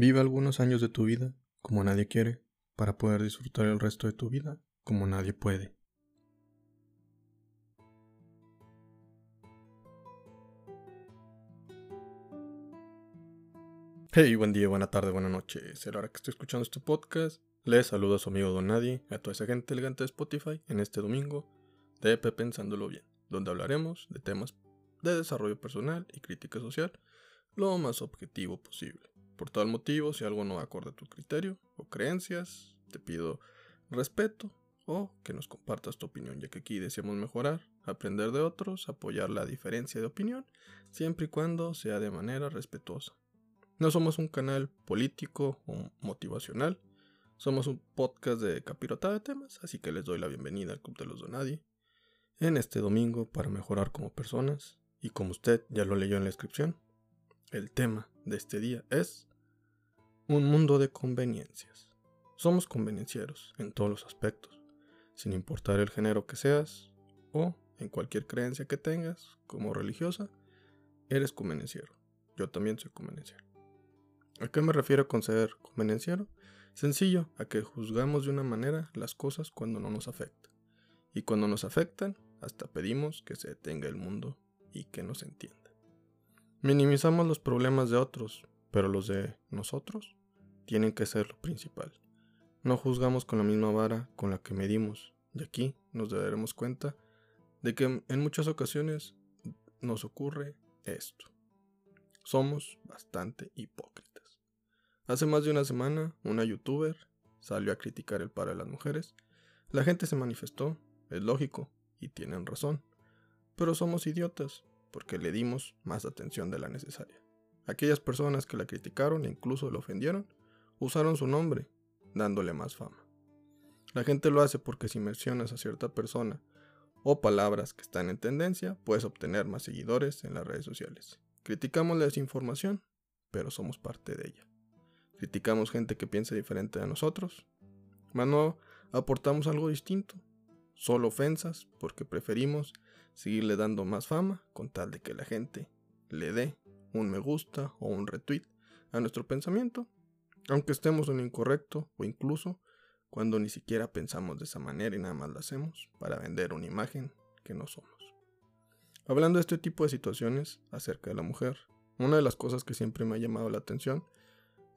Vive algunos años de tu vida como nadie quiere, para poder disfrutar el resto de tu vida como nadie puede. Hey, buen día, buena tarde, buena noche. Será hora que estoy escuchando este podcast. Les saludo a su amigo Don Nadie, a toda esa gente elegante de Spotify, en este domingo de Pensándolo Bien, donde hablaremos de temas de desarrollo personal y crítica social lo más objetivo posible. Por tal motivo, si algo no acorde a tu criterio o creencias, te pido respeto o que nos compartas tu opinión, ya que aquí deseamos mejorar, aprender de otros, apoyar la diferencia de opinión, siempre y cuando sea de manera respetuosa. No somos un canal político o motivacional, somos un podcast de capirotada de temas, así que les doy la bienvenida al Club de los Donadie en este domingo para mejorar como personas, y como usted ya lo leyó en la descripción, el tema de este día es un mundo de conveniencias. Somos convenencieros en todos los aspectos, sin importar el género que seas o en cualquier creencia que tengas, como religiosa, eres convenenciero. Yo también soy convenenciero. ¿A qué me refiero con ser convenenciero? Sencillo, a que juzgamos de una manera las cosas cuando no nos afecta. Y cuando nos afectan, hasta pedimos que se detenga el mundo y que nos entienda. Minimizamos los problemas de otros, pero los de nosotros tienen que ser lo principal. No juzgamos con la misma vara con la que medimos, y aquí nos daremos cuenta de que en muchas ocasiones nos ocurre esto. Somos bastante hipócritas. Hace más de una semana, una youtuber salió a criticar el paro de las mujeres. La gente se manifestó, es lógico, y tienen razón. Pero somos idiotas, porque le dimos más atención de la necesaria. Aquellas personas que la criticaron e incluso la ofendieron, usaron su nombre, dándole más fama. La gente lo hace porque si mencionas a cierta persona o palabras que están en tendencia, puedes obtener más seguidores en las redes sociales. Criticamos la desinformación, pero somos parte de ella. Criticamos gente que piensa diferente a nosotros, mas no aportamos algo distinto, solo ofensas porque preferimos seguirle dando más fama con tal de que la gente le dé un me gusta o un retweet a nuestro pensamiento, aunque estemos en incorrecto o incluso cuando ni siquiera pensamos de esa manera y nada más lo hacemos para vender una imagen que no somos. Hablando de este tipo de situaciones acerca de la mujer, una de las cosas que siempre me ha llamado la atención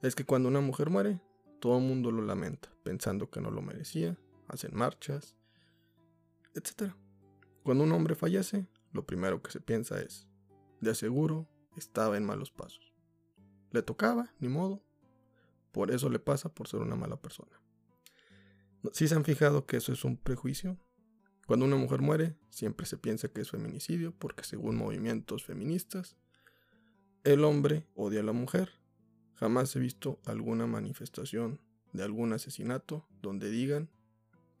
es que cuando una mujer muere, todo el mundo lo lamenta, pensando que no lo merecía, hacen marchas, etc. Cuando un hombre fallece, lo primero que se piensa es, de aseguro estaba en malos pasos. Le tocaba, ni modo. Por eso le pasa por ser una mala persona. ¿Sí se han fijado que eso es un prejuicio? Cuando una mujer muere, siempre se piensa que es feminicidio porque según movimientos feministas, el hombre odia a la mujer. Jamás he visto alguna manifestación de algún asesinato donde digan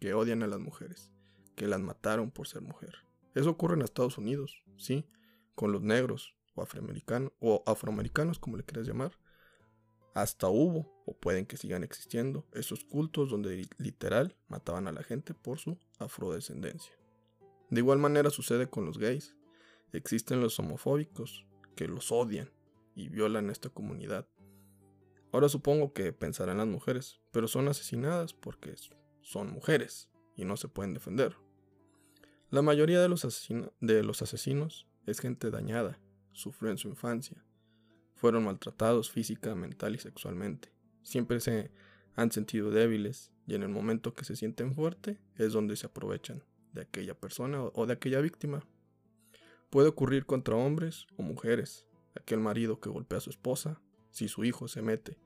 que odian a las mujeres que las mataron por ser mujer. Eso ocurre en Estados Unidos, sí, con los negros o afroamericanos, o afroamericanos como le quieras llamar. Hasta hubo, o pueden que sigan existiendo, esos cultos donde literal mataban a la gente por su afrodescendencia. De igual manera sucede con los gays. Existen los homofóbicos que los odian y violan a esta comunidad. Ahora supongo que pensarán las mujeres, pero son asesinadas porque son mujeres y no se pueden defender. La mayoría de los, de los asesinos es gente dañada, sufrió en su infancia, fueron maltratados física, mental y sexualmente. Siempre se han sentido débiles y en el momento que se sienten fuertes es donde se aprovechan de aquella persona o de aquella víctima. Puede ocurrir contra hombres o mujeres. Aquel marido que golpea a su esposa, si su hijo se mete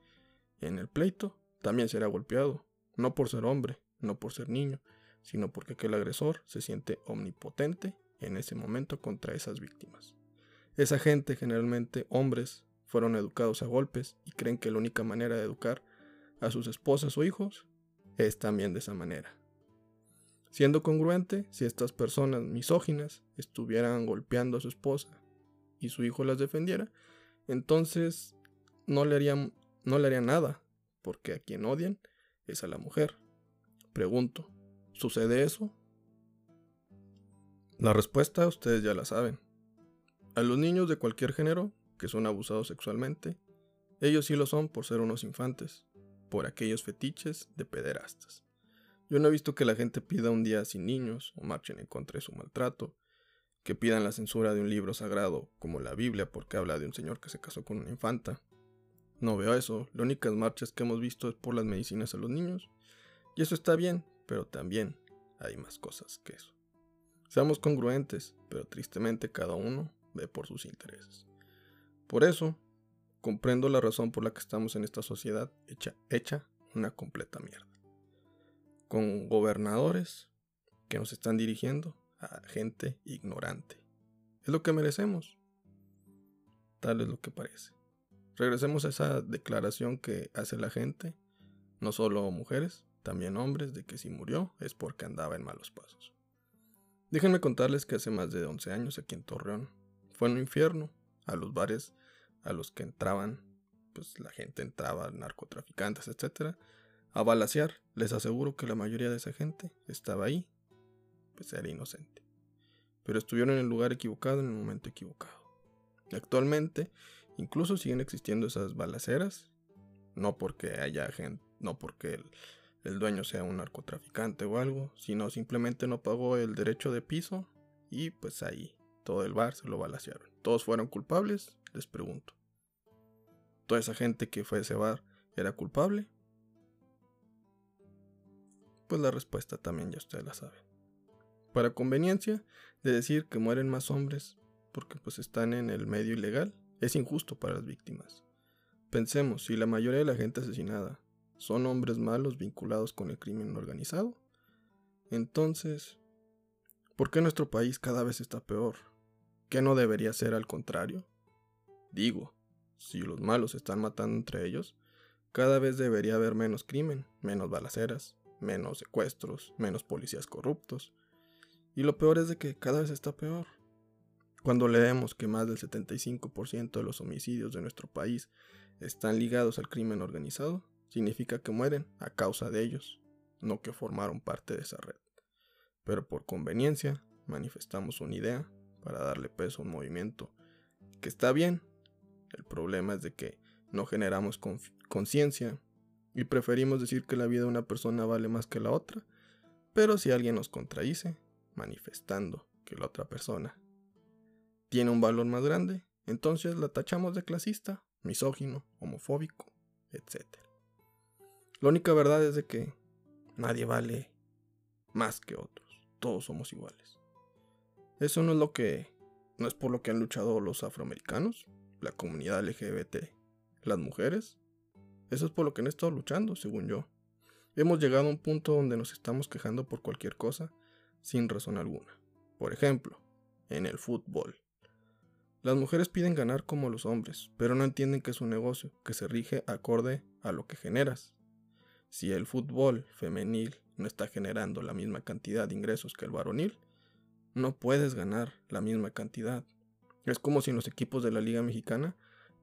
en el pleito, también será golpeado, no por ser hombre, no por ser niño, sino porque aquel agresor se siente omnipotente en ese momento contra esas víctimas. Esa gente, generalmente hombres, fueron educados a golpes y creen que la única manera de educar a sus esposas o hijos es también de esa manera. Siendo congruente, si estas personas misóginas estuvieran golpeando a su esposa y su hijo las defendiera, entonces no le harían, no le nada, porque a quien odian es a la mujer. Pregunto, ¿Sucede eso? La respuesta ustedes ya la saben. A los niños de cualquier género que son abusados sexualmente, Ellos sí lo son por ser unos infantes, por aquellos fetiches de pederastas. Yo no he visto que la gente pida un día sin niños o marchen en contra de su maltrato, que pidan la censura de un libro sagrado como la Biblia porque habla de un señor que se casó con una infanta. No veo eso, las únicas marchas que hemos visto es por las medicinas a los niños, y eso está bien, pero también hay más cosas que eso. Seamos congruentes, pero tristemente cada uno ve por sus intereses. Por eso, comprendo la razón por la que estamos en esta sociedad hecha, hecha una completa mierda con gobernadores que nos están dirigiendo a gente ignorante. Es lo que merecemos. Tal es lo que parece. Regresemos a esa declaración que hace la gente, no solo mujeres, también hombres, de que si murió es porque andaba en malos pasos. Déjenme contarles que hace más de 11 años aquí en Torreón fue un infierno. A los bares a los que entraban, pues la gente entraba, narcotraficantes, etcétera, a balasear. Les aseguro que la mayoría de esa gente estaba ahí, pues era inocente. Pero estuvieron en el lugar equivocado en el momento equivocado. Actualmente, incluso siguen existiendo esas balaceras, no porque haya gente, no porque el, el dueño sea un narcotraficante o algo, sino simplemente no pagó el derecho de piso y pues ahí todo el bar se lo balacearon. ¿Todos fueron culpables? Les pregunto. ¿Toda esa gente que fue a ese bar era culpable? Pues la respuesta también ya ustedes la saben. Para conveniencia de decir que mueren más hombres porque pues están en el medio ilegal, es injusto para las víctimas. Pensemos, si la mayoría de la gente asesinada son hombres malos vinculados con el crimen organizado, entonces, ¿por qué nuestro país cada vez está peor? ¿Qué no debería ser al contrario? Digo, si los malos están matando entre ellos, cada vez debería haber menos crimen, menos balaceras, menos secuestros, menos policías corruptos. Y lo peor es de que cada vez está peor. Cuando leemos que más del 75% de los homicidios de nuestro país están ligados al crimen organizado, significa que mueren a causa de ellos, no que formaron parte de esa red. Pero por conveniencia manifestamos una idea para darle peso a un movimiento que está bien. El problema es de que no generamos conciencia y preferimos decir que la vida de una persona vale más que la otra, pero si alguien nos contradice, manifestando que la otra persona tiene un valor más grande, entonces la tachamos de clasista, misógino, homofóbico, etc. La única verdad es de que nadie vale más que otros, todos somos iguales. Eso no es lo que no es por lo que han luchado los afroamericanos, la comunidad LGBT, las mujeres, eso es por lo que han estado luchando, según yo. Hemos llegado a un punto donde nos estamos quejando por cualquier cosa sin razón alguna. Por ejemplo, en el fútbol. Las mujeres piden ganar como los hombres, pero no entienden que es un negocio que se rige acorde a lo que generas. Si el fútbol femenil no está generando la misma cantidad de ingresos que el varonil, no puedes ganar la misma cantidad. Es como si en los equipos de la Liga Mexicana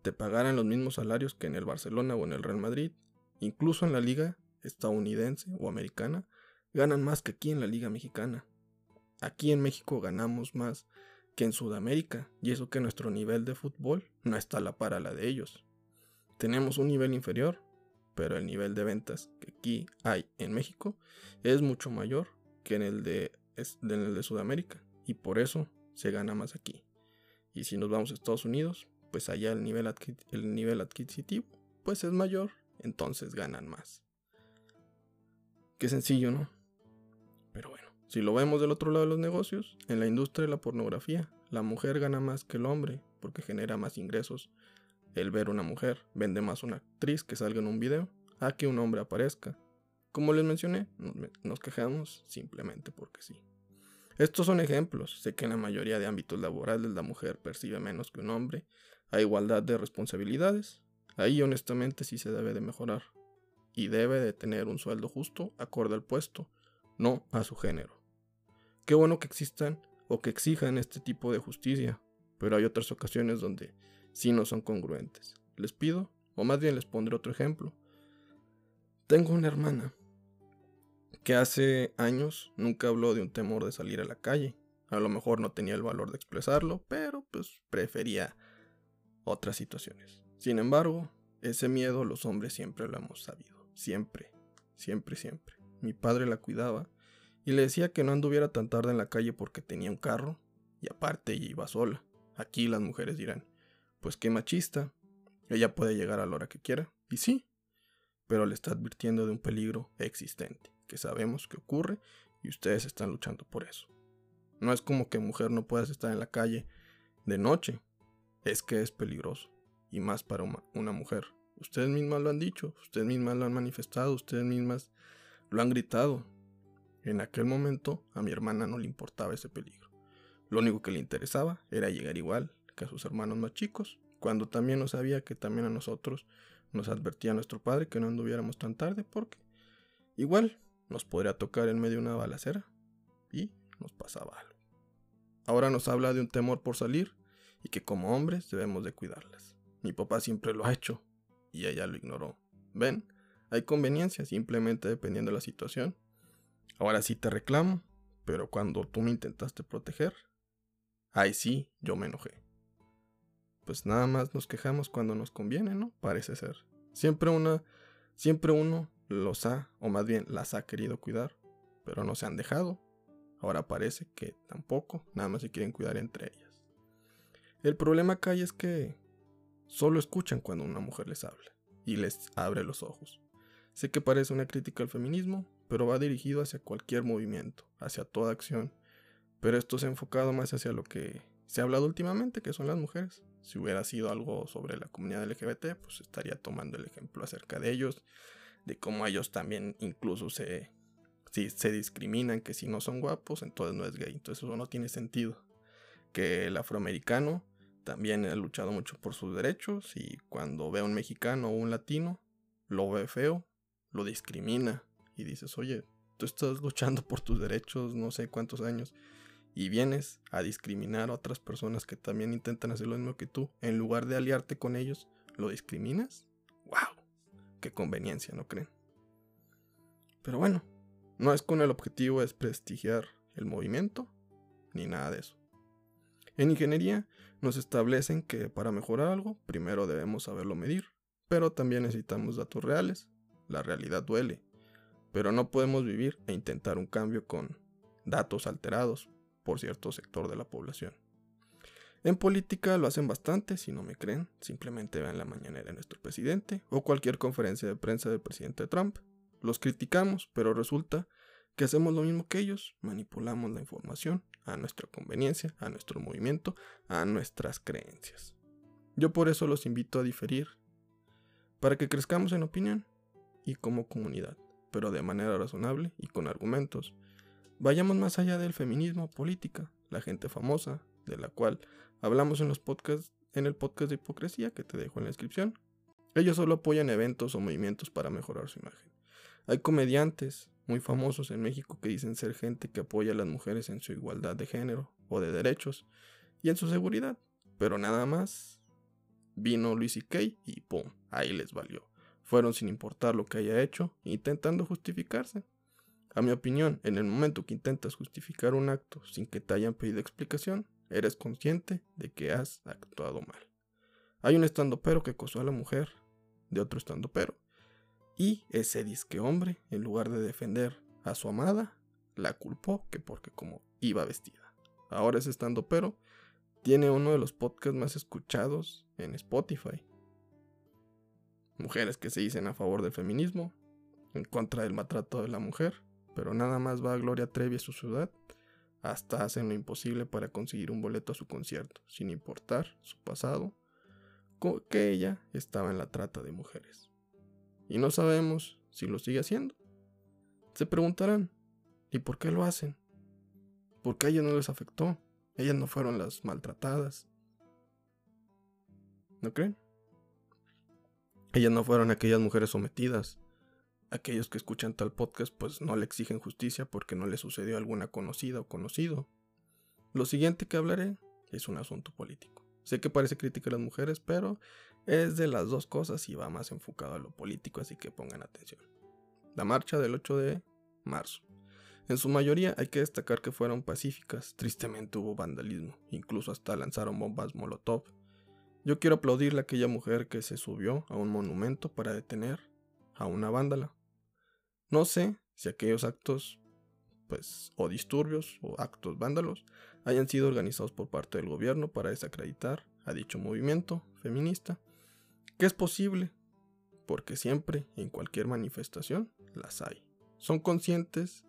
te pagaran los mismos salarios que en el Barcelona o en el Real Madrid, incluso en la liga estadounidense o americana, ganan más que aquí en la liga mexicana. Aquí en México ganamos más que en Sudamérica, y eso que nuestro nivel de fútbol no está a la para la de ellos. Tenemos un nivel inferior, pero el nivel de ventas que aquí hay en México es mucho mayor que en el de, en el de Sudamérica, y por eso se gana más aquí. Y si nos vamos a Estados Unidos, pues allá el nivel, el nivel adquisitivo pues es mayor, entonces ganan más. Qué sencillo, ¿no? Pero bueno, si lo vemos del otro lado de los negocios, en la industria de la pornografía, la mujer gana más que el hombre porque genera más ingresos. El ver una mujer vende más una actriz que salga en un video a que un hombre aparezca. Como les mencioné, nos quejamos simplemente porque sí. Estos son ejemplos. Sé que en la mayoría de ámbitos laborales la mujer percibe menos que un hombre a igualdad de responsabilidades, ahí honestamente sí se debe de mejorar. Y debe de tener un sueldo justo acorde al puesto, no a su género. Qué bueno que existan o que exijan este tipo de justicia, pero hay otras ocasiones donde sí no son congruentes. Les pido, o más bien les pondré otro ejemplo. Tengo una hermana que hace años nunca habló de un temor de salir a la calle. A lo mejor no tenía el valor de expresarlo, pero pues prefería otras situaciones. Sin embargo, ese miedo los hombres siempre lo hemos sabido. Siempre, siempre, siempre. Mi padre la cuidaba y le decía que no anduviera tan tarde en la calle porque tenía un carro y aparte iba sola. Aquí las mujeres dirán, pues qué machista, ella puede llegar a la hora que quiera. Y sí, pero le está advirtiendo de un peligro existente, sabemos que ocurre y ustedes están luchando por eso. No es como que mujer no puedas estar en la calle de noche, es que es peligroso, y más para una mujer. Ustedes mismas lo han dicho, ustedes mismas lo han manifestado, ustedes mismas lo han gritado. En aquel momento a mi hermana no le importaba ese peligro. Lo único que le interesaba era llegar igual que a sus hermanos más chicos, cuando también no sabía que también a nosotros nos advertía nuestro padre que no anduviéramos tan tarde porque igual nos podría tocar en medio de una balacera y nos pasaba algo. Ahora nos habla de un temor por salir y que como hombres debemos de cuidarlas. Mi papá siempre lo ha hecho y ella lo ignoró. ¿Ven? Hay conveniencia simplemente dependiendo de la situación. Ahora sí te reclamo, pero cuando tú me intentaste proteger, ahí sí yo me enojé. Pues nada más nos quejamos cuando nos conviene, ¿no? Parece ser. Siempre una, siempre uno los ha, o más bien las ha querido cuidar, pero no se han dejado. Ahora parece que tampoco, nada más se quieren cuidar entre ellas. El problema acá es que solo escuchan cuando una mujer les habla y les abre los ojos. Sé que parece una crítica al feminismo, pero va dirigido hacia cualquier movimiento, hacia toda acción. Pero esto se ha enfocado más hacia lo que se ha hablado últimamente, que son las mujeres. Si hubiera sido algo sobre la comunidad LGBT, pues estaría tomando el ejemplo acerca de ellos, de cómo ellos también incluso se, si se discriminan, que si no son guapos, entonces no es gay. Entonces eso no tiene sentido. Que el afroamericano también ha luchado mucho por sus derechos y cuando ve a un mexicano o un latino, lo ve feo, lo discrimina y dices, oye, tú estás luchando por tus derechos no sé cuántos años y vienes a discriminar a otras personas que también intentan hacer lo mismo que tú, en lugar de aliarte con ellos, ¿lo discriminas? ¡Wow! ¡Qué conveniencia, ¿no creen? Pero bueno, no es con el objetivo de prestigiar el movimiento, ni nada de eso. En ingeniería nos establecen que para mejorar algo, primero debemos saberlo medir, pero también necesitamos datos reales. La realidad duele, pero no podemos vivir e intentar un cambio con datos alterados, por cierto sector de la población. En política lo hacen bastante, si no me creen, simplemente vean la mañanera de nuestro presidente o cualquier conferencia de prensa del presidente Trump. Los criticamos, pero resulta que hacemos lo mismo que ellos, manipulamos la información a nuestra conveniencia, a nuestro movimiento, a nuestras creencias. Yo por eso los invito a diferir, para que crezcamos en opinión y como comunidad, pero de manera razonable y con argumentos, Vayamos más allá del feminismo, política, la gente famosa, de la cual hablamos en los podcasts, en el podcast de hipocresía que te dejo en la descripción. Ellos solo apoyan eventos o movimientos para mejorar su imagen. Hay comediantes muy famosos en México que dicen ser gente que apoya a las mujeres en su igualdad de género o de derechos y en su seguridad, pero nada más. Vino Luis y Kay y ¡pum! Ahí les valió. Fueron sin importar lo que haya hecho, intentando justificarse. A mi opinión, en el momento que intentas justificar un acto sin que te hayan pedido explicación, eres consciente de que has actuado mal. Hay un estandopero que acosó a la mujer de otro estandopero. Y ese disque hombre, en lugar de defender a su amada, la culpó que porque como iba vestida. Ahora ese estandopero tiene uno de los podcasts más escuchados en Spotify. Mujeres que se dicen a favor del feminismo, en contra del maltrato de la mujer pero nada más va a Gloria Trevi a su ciudad, hasta hacen lo imposible para conseguir un boleto a su concierto, sin importar su pasado, que ella estaba en la trata de mujeres. Y no sabemos si lo sigue haciendo. Se preguntarán, ¿y por qué lo hacen? ¿Por qué a ellas no les afectó? Ellas no fueron las maltratadas. ¿No creen? Ellas no fueron aquellas mujeres sometidas, aquellos que escuchan tal podcast pues no le exigen justicia porque no le sucedió a alguna conocida o conocido. Lo siguiente que hablaré es un asunto político. Sé que parece crítica a las mujeres, pero es de las dos cosas y va más enfocado a lo político, así que pongan atención. La marcha del 8 de marzo. En su mayoría hay que destacar que fueron pacíficas, tristemente hubo vandalismo, incluso hasta lanzaron bombas Molotov. Yo quiero aplaudirle a aquella mujer que se subió a un monumento para detener a una vándala. No sé si aquellos actos, pues, o disturbios o actos vándalos hayan sido organizados por parte del gobierno para desacreditar a dicho movimiento feminista, que es posible, porque siempre en cualquier manifestación las hay. Son conscientes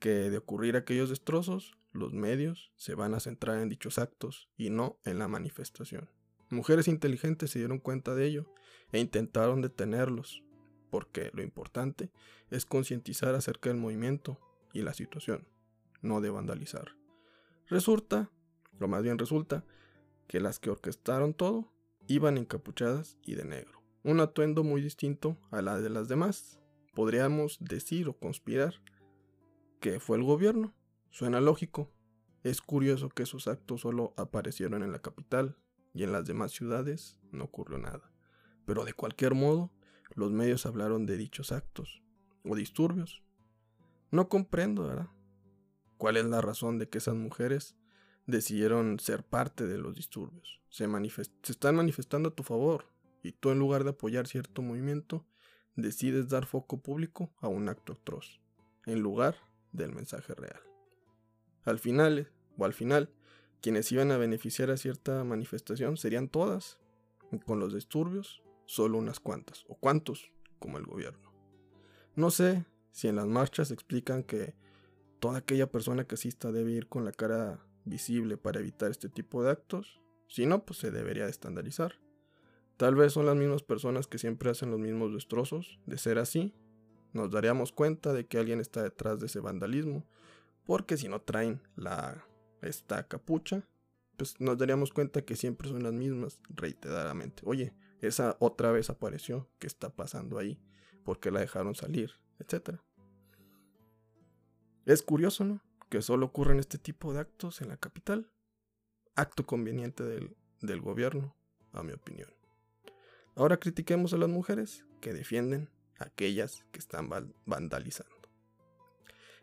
que de ocurrir aquellos destrozos, los medios se van a centrar en dichos actos y no en la manifestación. Mujeres inteligentes se dieron cuenta de ello e intentaron detenerlos, porque lo importante es concientizar acerca del movimiento y la situación, no de vandalizar. Resulta, o más bien resulta, que las que orquestaron todo iban encapuchadas y de negro, un atuendo muy distinto a la de las demás. Podríamos decir o conspirar que fue el gobierno. Suena lógico. Es curioso que esos actos solo aparecieron en la capital y en las demás ciudades no ocurrió nada. Pero de cualquier modo, los medios hablaron de dichos actos o disturbios. No comprendo, ¿verdad? ¿Cuál es la razón de que esas mujeres decidieron ser parte de los disturbios? Se, se están manifestando a tu favor y tú en lugar de apoyar cierto movimiento, decides dar foco público a un acto atroz, en lugar del mensaje real. Al final, o al final, quienes iban a beneficiar a cierta manifestación serían todas, y con los disturbios, solo unas cuantas, o cuantos, como el gobierno. No sé si en las marchas explican que toda aquella persona que asista debe ir con la cara visible para evitar este tipo de actos, si no, pues se debería de estandarizar. Tal vez son las mismas personas que siempre hacen los mismos destrozos, de ser así, nos daríamos cuenta de que alguien está detrás de ese vandalismo, porque si no traen la esta capucha, pues nos daríamos cuenta que siempre son las mismas reiteradamente. Oye, esa otra vez apareció, ¿qué está pasando ahí? ¿Por qué la dejaron salir? Etcétera. Es curioso, ¿no? Que solo ocurren este tipo de actos en la capital. Acto conveniente del, del gobierno, a mi opinión. Ahora critiquemos a las mujeres que defienden aquellas que están vandalizando.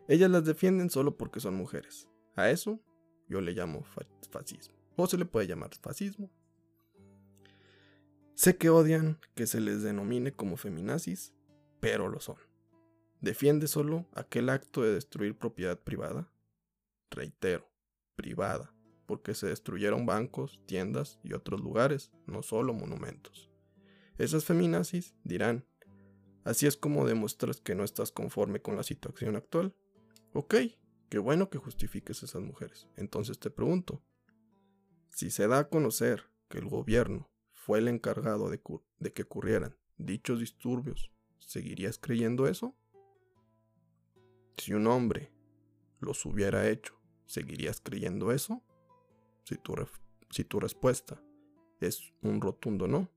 Ellas las defienden solo porque son mujeres. A eso yo le llamo fascismo. O se le puede llamar fascismo. Sé que odian que se les denomine como feminazis, pero lo son. Defiende solo aquel acto de destruir propiedad privada. Reitero, privada, porque se destruyeron bancos, tiendas y otros lugares, no solo monumentos. Esas feminazis dirán Así es como demuestras que no estás conforme con la situación actual. Ok, qué bueno que justifiques a esas mujeres. Entonces te pregunto, si se da a conocer que el gobierno fue el encargado de, que ocurrieran dichos disturbios, ¿seguirías creyendo eso? Si un hombre los hubiera hecho, ¿seguirías creyendo eso? Si tu, si tu respuesta es un rotundo no,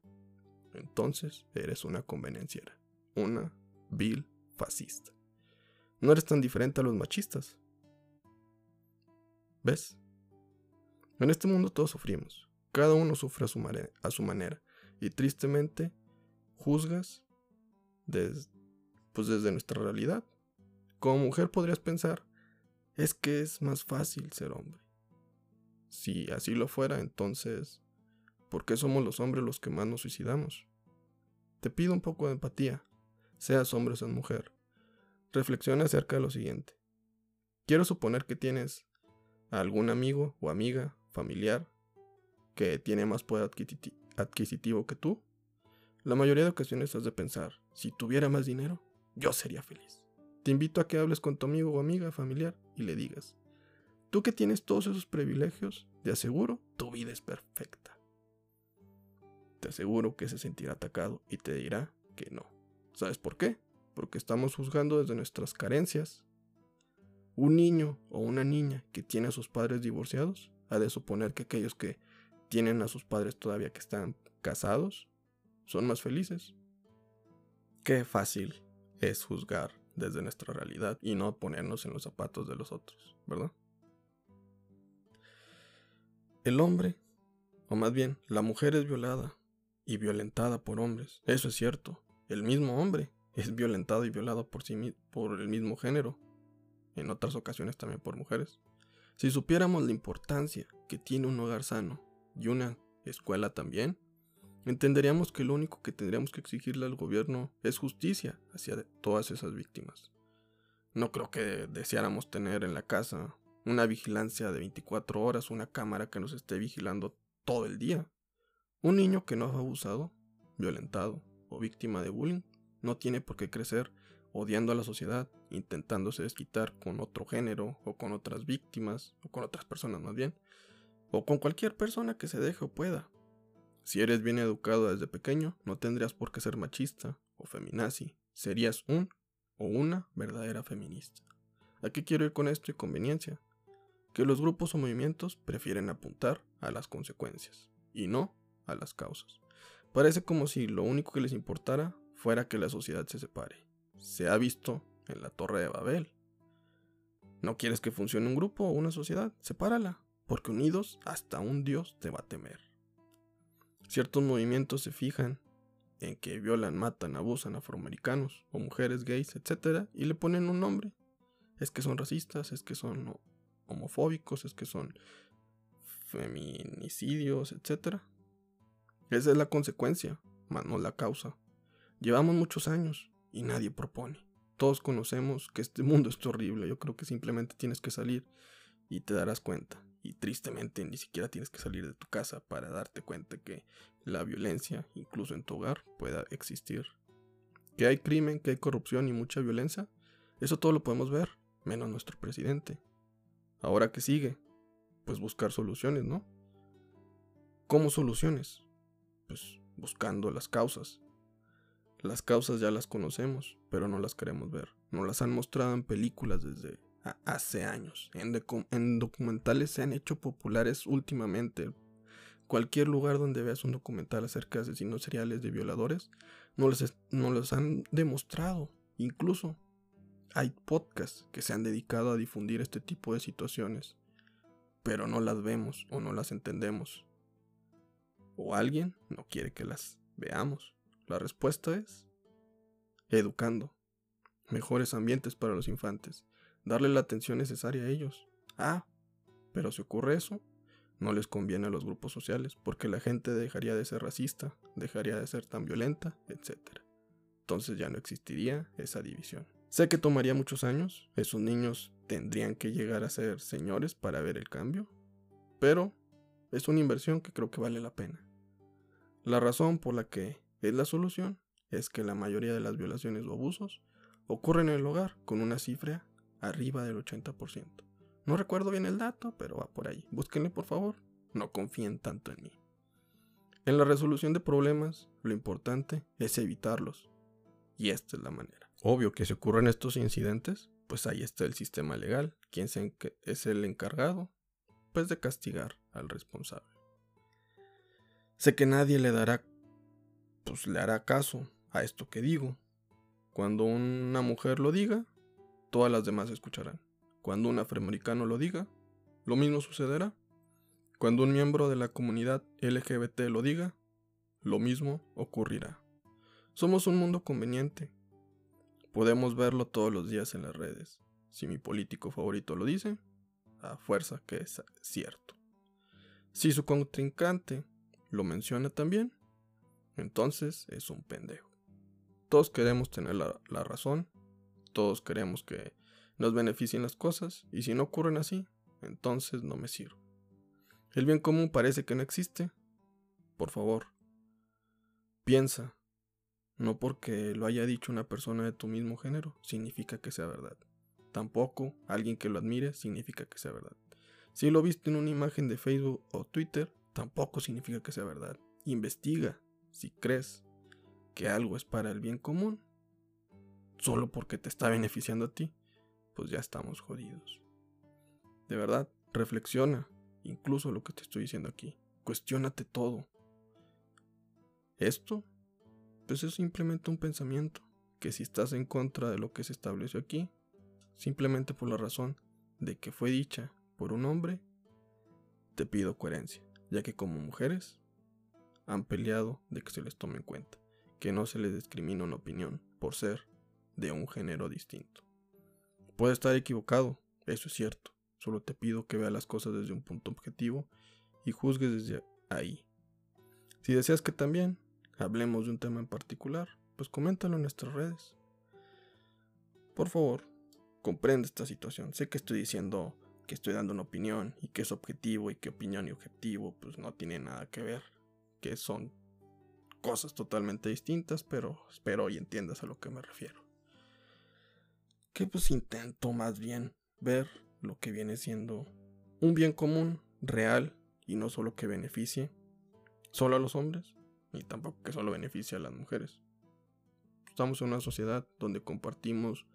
entonces eres una convenenciera una vil fascista. No eres tan diferente a los machistas. ¿Ves? En este mundo todos sufrimos. Cada uno sufre a su, manera. Y tristemente juzgas pues desde nuestra realidad. Como mujer podrías pensar, es que es más fácil ser hombre. Si así lo fuera, entonces, ¿por qué somos los hombres los que más nos suicidamos? Te pido un poco de empatía seas hombre o seas mujer. Reflexiona acerca de lo siguiente. Quiero suponer que tienes a algún amigo o amiga, familiar, que tiene más poder adquisitivo que tú. La mayoría de ocasiones has de pensar, si tuviera más dinero, yo sería feliz. Te invito a que hables con tu amigo o amiga, familiar, y le digas, tú que tienes todos esos privilegios, te aseguro, tu vida es perfecta. Te aseguro que se sentirá atacado y te dirá que no. ¿Sabes por qué? Porque estamos juzgando desde nuestras carencias. Un niño o una niña que tiene a sus padres divorciados ha de suponer que aquellos que tienen a sus padres todavía que están casados son más felices. Qué fácil es juzgar desde nuestra realidad y no ponernos en los zapatos de los otros, ¿verdad? El hombre, o más bien, la mujer es violada y violentada por hombres, eso es cierto, el mismo hombre es violentado y violado por, sí, por el mismo género, en otras ocasiones también por mujeres. Si supiéramos la importancia que tiene un hogar sano y una escuela también, entenderíamos que lo único que tendríamos que exigirle al gobierno es justicia hacia todas esas víctimas. No creo que deseáramos tener en la casa una vigilancia de 24 horas, una cámara que nos esté vigilando todo el día. Un niño que no fue abusado, violentado o víctima de bullying no tiene por qué crecer odiando a la sociedad, intentándose desquitar con otro género o con otras víctimas o con otras personas más bien, o con cualquier persona que se deje o pueda. Si eres bien educado desde pequeño, no tendrías por qué ser machista o feminazi, serías un o una verdadera feminista. ¿A qué quiero ir con esto y conveniencia? Que los grupos o movimientos prefieren apuntar a las consecuencias y no a las causas. Parece como si lo único que les importara fuera que la sociedad se separe. Se ha visto en la Torre de Babel. ¿No quieres que funcione un grupo o una sociedad? Sepárala, porque unidos hasta un dios te va a temer. Ciertos movimientos se fijan en que violan, matan, abusan afroamericanos o mujeres gays, etc. y le ponen un nombre. Es que son racistas, es que son homofóbicos, es que son feminicidios, etc. Esa es la consecuencia, más no la causa. Llevamos muchos años y nadie propone. Todos conocemos que este mundo es horrible. Yo creo que simplemente tienes que salir y te darás cuenta. Y tristemente ni siquiera tienes que salir de tu casa para darte cuenta que la violencia, incluso en tu hogar, pueda existir. Que hay crimen, que hay corrupción y mucha violencia, eso todo lo podemos ver, menos nuestro presidente. Ahora que sigue, pues buscar soluciones, ¿no? ¿Cómo soluciones? Pues buscando las causas. Las causas ya las conocemos, pero no las queremos ver. Nos las han mostrado en películas desde hace años. En, documentales se han hecho populares últimamente. Cualquier lugar donde veas un documental acerca de asesinos seriales de violadores, no les, no los han demostrado. Incluso hay podcasts que se han dedicado a difundir este tipo de situaciones, pero no las vemos o no las entendemos. O alguien no quiere que las veamos. La respuesta es educando, mejores ambientes para los infantes, darle la atención necesaria a ellos. Ah, pero si ocurre eso, no les conviene a los grupos sociales, porque la gente dejaría de ser racista, dejaría de ser tan violenta, etc. Entonces ya no existiría esa división. Sé que tomaría muchos años, esos niños tendrían que llegar a ser señores para ver el cambio, pero es una inversión que creo que vale la pena. La razón por la que es la solución es que la mayoría de las violaciones o abusos ocurren en el hogar con una cifra arriba del 80%. No recuerdo bien el dato, pero va por ahí. Búsquenle por favor. No confíen tanto en mí. En la resolución de problemas, lo importante es evitarlos. Y esta es la manera. Obvio que si ocurren estos incidentes, pues ahí está el sistema legal, quien es el encargado, pues de castigar al responsable. Sé que nadie le dará, pues le hará caso a esto que digo. Cuando una mujer lo diga, todas las demás escucharán. Cuando un afroamericano lo diga, lo mismo sucederá. Cuando un miembro de la comunidad LGBT lo diga, lo mismo ocurrirá. Somos un mundo conveniente. Podemos verlo todos los días en las redes. Si mi político favorito lo dice, a fuerza que es cierto. Si su contrincante lo menciona también, entonces es un pendejo. Todos queremos tener la, la razón todos queremos que nos beneficien las cosas y si no ocurren así, entonces no me sirvo. El bien común parece que no existe. Por favor, piensa. No porque lo haya dicho una persona de tu mismo género significa que sea verdad. Tampoco alguien que lo admire significa que sea verdad. Si lo viste en una imagen de Facebook o Twitter, tampoco significa que sea verdad. Investiga si crees que algo es para el bien común solo porque te está beneficiando a ti, pues ya estamos jodidos. De verdad, reflexiona, incluso lo que te estoy diciendo aquí. Cuestiónate todo. Esto, pues es simplemente un pensamiento, que si estás en contra de lo que se estableció aquí, simplemente por la razón de que fue dicha por un hombre, te pido coherencia, ya que como mujeres han peleado de que se les tome en cuenta, que no se les discrimine una opinión por ser de un género distinto. Puede estar equivocado, eso es cierto, solo te pido que veas las cosas desde un punto objetivo y juzgues desde ahí, Si deseas que también hablemos de un tema en particular, pues coméntalo en nuestras redes. Por favor, comprende esta situación. Sé que estoy diciendo que estoy dando una opinión y que es objetivo y que opinión y objetivo pues no tiene nada que ver, que son cosas totalmente distintas, pero espero y entiendas a lo que me refiero. Que pues intento más bien ver lo que viene siendo un bien común real y no solo que beneficie solo a los hombres, ni tampoco que solo beneficie a las mujeres. Estamos en una sociedad donde compartimos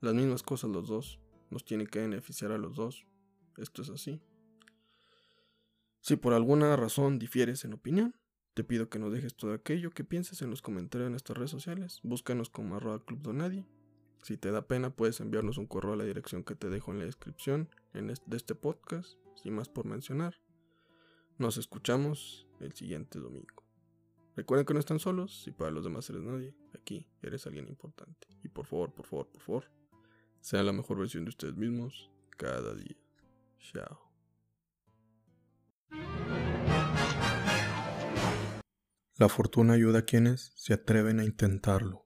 las mismas cosas los dos, nos tiene que beneficiar a los dos. Esto es así. Si por alguna razón difieres en opinión, te pido que nos dejes todo aquello que pienses en los comentarios de nuestras redes sociales. Búscanos como arroba club donadie. Si te da pena, puedes enviarnos un correo a la dirección que te dejo en la descripción de este podcast, sin más por mencionar. Nos escuchamos el siguiente domingo. Recuerden que no están solos y para los demás eres nadie. Aquí eres alguien importante. Y por favor, por favor, por favor, sean la mejor versión de ustedes mismos cada día. Chao. La fortuna ayuda a quienes se atreven a intentarlo.